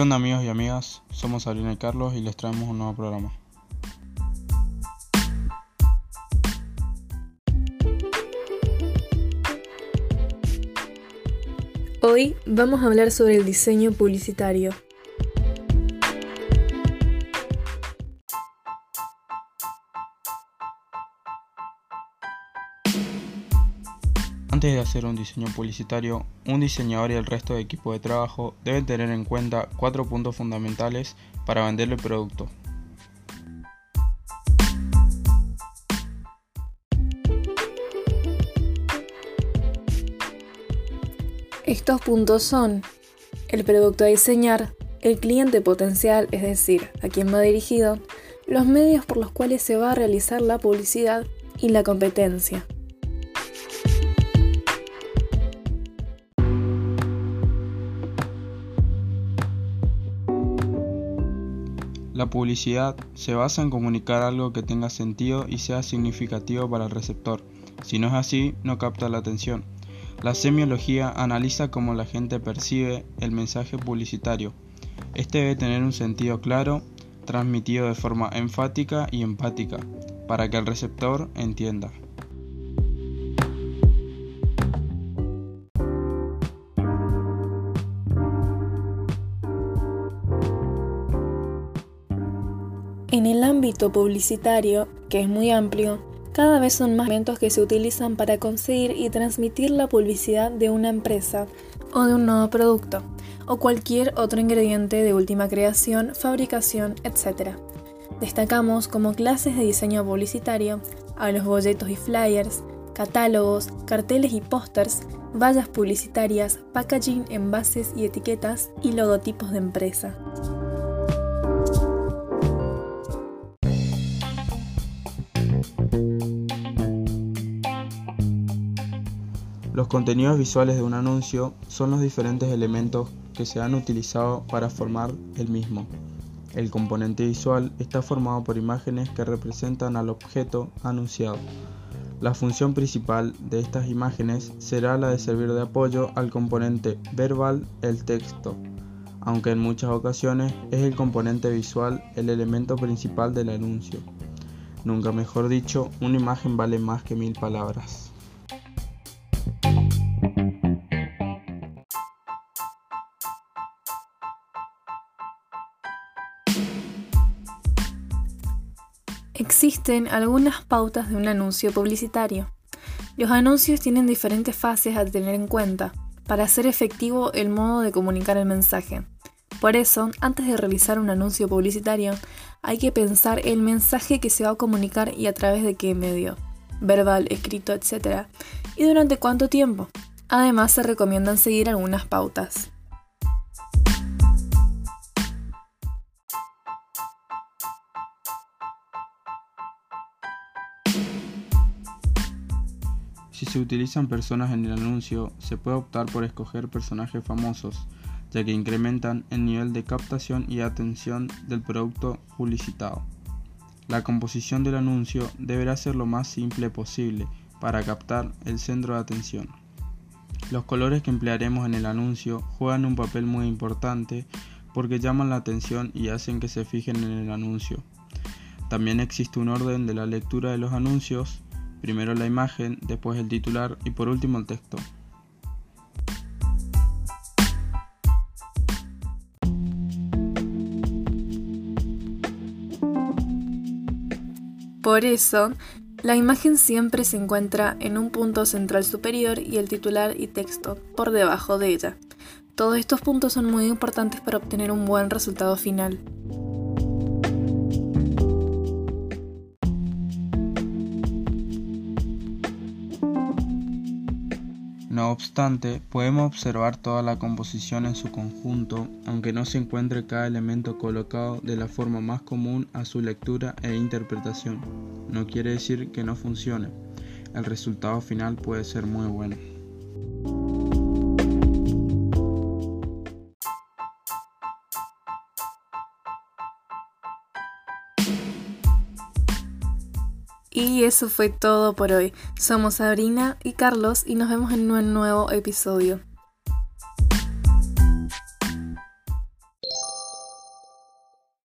¿Qué amigos y amigas? Somos Sabrina y Carlos y les traemos un nuevo programa. Hoy vamos a hablar sobre el diseño publicitario. Antes de hacer un diseño publicitario, un diseñador y el resto de equipo de trabajo deben tener en cuenta cuatro puntos fundamentales para vender el producto. Estos puntos son el producto a diseñar, el cliente potencial, es decir, a quien va dirigido, los medios por los cuales se va a realizar la publicidad y la competencia. La publicidad se basa en comunicar algo que tenga sentido y sea significativo para el receptor. Si no es así, no capta la atención. La semiología analiza cómo la gente percibe el mensaje publicitario. Este debe tener un sentido claro, transmitido de forma enfática y empática, para que el receptor entienda. En el ámbito publicitario, que es muy amplio, cada vez son más elementos que se utilizan para conseguir y transmitir la publicidad de una empresa o de un nuevo producto, o cualquier otro ingrediente de última creación, fabricación, etc. Destacamos como clases de diseño publicitario a los folletos y flyers, catálogos, carteles y pósters, vallas publicitarias, packaging, envases y etiquetas y logotipos de empresa. Los contenidos visuales de un anuncio son los diferentes elementos que se han utilizado para formar el mismo. El componente visual está formado por imágenes que representan al objeto anunciado. La función principal de estas imágenes será la de servir de apoyo al componente verbal, el texto, aunque en muchas ocasiones es el componente visual el elemento principal del anuncio. Nunca mejor dicho, una imagen vale más que mil palabras. Existen algunas pautas de un anuncio publicitario. Los anuncios tienen diferentes fases a tener en cuenta para hacer efectivo el modo de comunicar el mensaje. Por eso, antes de realizar un anuncio publicitario, hay que pensar el mensaje que se va a comunicar y a través de qué medio, verbal, escrito, etc. y durante cuánto tiempo. Además, se recomiendan seguir algunas pautas. Si se utilizan personas en el anuncio, se puede optar por escoger personajes famosos, ya que incrementan el nivel de captación y atención del producto publicitado. La composición del anuncio deberá ser lo más simple posible para captar el centro de atención. Los colores que emplearemos en el anuncio juegan un papel muy importante porque llaman la atención y hacen que se fijen en el anuncio. También existe un orden de la lectura de los anuncios Primero la imagen, después el titular y por último el texto. Por eso, la imagen siempre se encuentra en un punto central superior y el titular y texto por debajo de ella. Todos estos puntos son muy importantes para obtener un buen resultado final. No obstante, podemos observar toda la composición en su conjunto, aunque no se encuentre cada elemento colocado de la forma más común a su lectura e interpretación. No quiere decir que no funcione. El resultado final puede ser muy bueno. Y eso fue todo por hoy. Somos Sabrina y Carlos y nos vemos en un nuevo episodio.